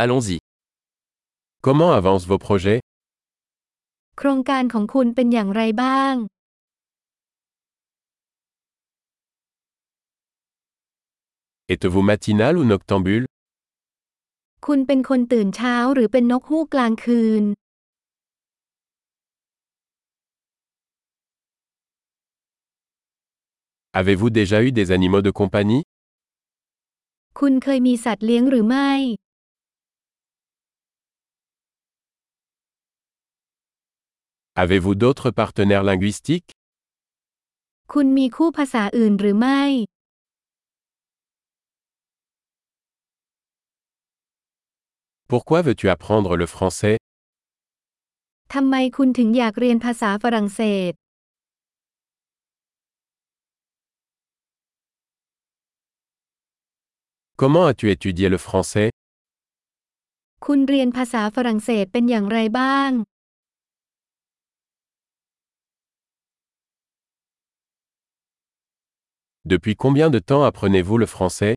Allons-y. Comment avancent vos projets โครงการของคุณเป็นอย่างไรบ้าง Êtes-vous matinal ou noctambule คุณเป็นคนตื่นเช้าหรือเป็นนกฮูกกลางคืน Avez-vous déjà eu des animaux de compagnie คุณเคยมีสัตว์เลี้ยงหรือไม่ Avez-vous d'autres partenaires linguistiques คุณมีคู่ภาษาอื่นหรือไม่ Pourquoi veux-tu apprendre le français ทำไมคุณถึงอยากเรียนภาษาฝรั่งเศส Comment as-tu étudié le français คุณเรียนภาษาฝรั่งเศสเป็นอย่างไรบ้าง Depuis combien de temps apprenez-vous le français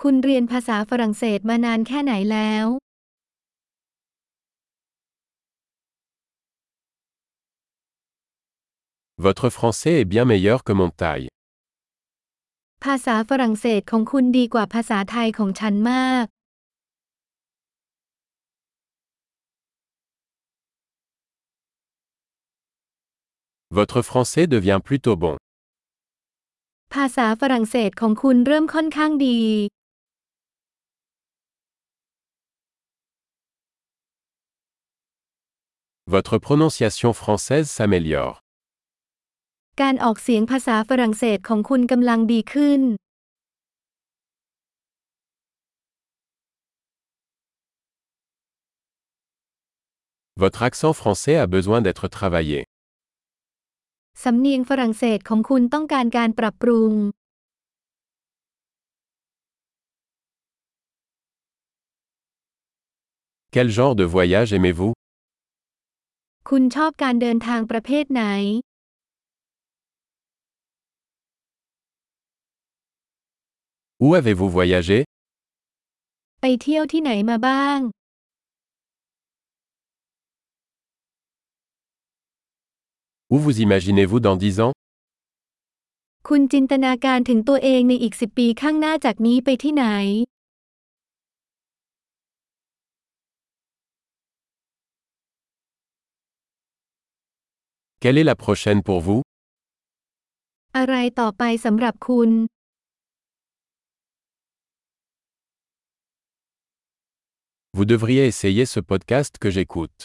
คุณเรียนภาษาฝรั่งเศสมานานแค่ไหนแล้ว Votre français est bien meilleur que mon taille. ภาษาฝรั่งเศสของคุณดีกว่าภาษาไทยของฉันมาก Votre français devient plutôt bon. ภาษาฝรั่งเศสของคุณเริ่มค่อนข้างดี Votre prononciation française s'améliore. การออกเสียงภาษาฝรั่งเศสของคุณกำลังดีขึ้น Votre accent français a besoin d'être travaillé. สำเนียงฝรั่งเศสของคุณต้องการการปรับปรุง Quel genre de voyage aimez-vous คุณชอบการเดินทางประเภทไหน Où avez-vous voyagé ไปเที่ยวที่ไหนมาบ้าง Où vous imaginez-vous dans 10 ans คุณจินตนาการถึงตัวเองในอีกสิบปีข้างหน้าจากนี้ไปที่ไหน Quelle est la prochaine pour vous อะไรต่อไปสำหรับคุณ Vous devriez essayer ce podcast que j'écoute.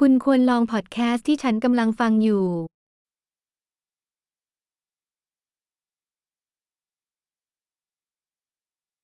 คุณควรลองพอดแคสต์ที่ฉันกำลังฟังอยู่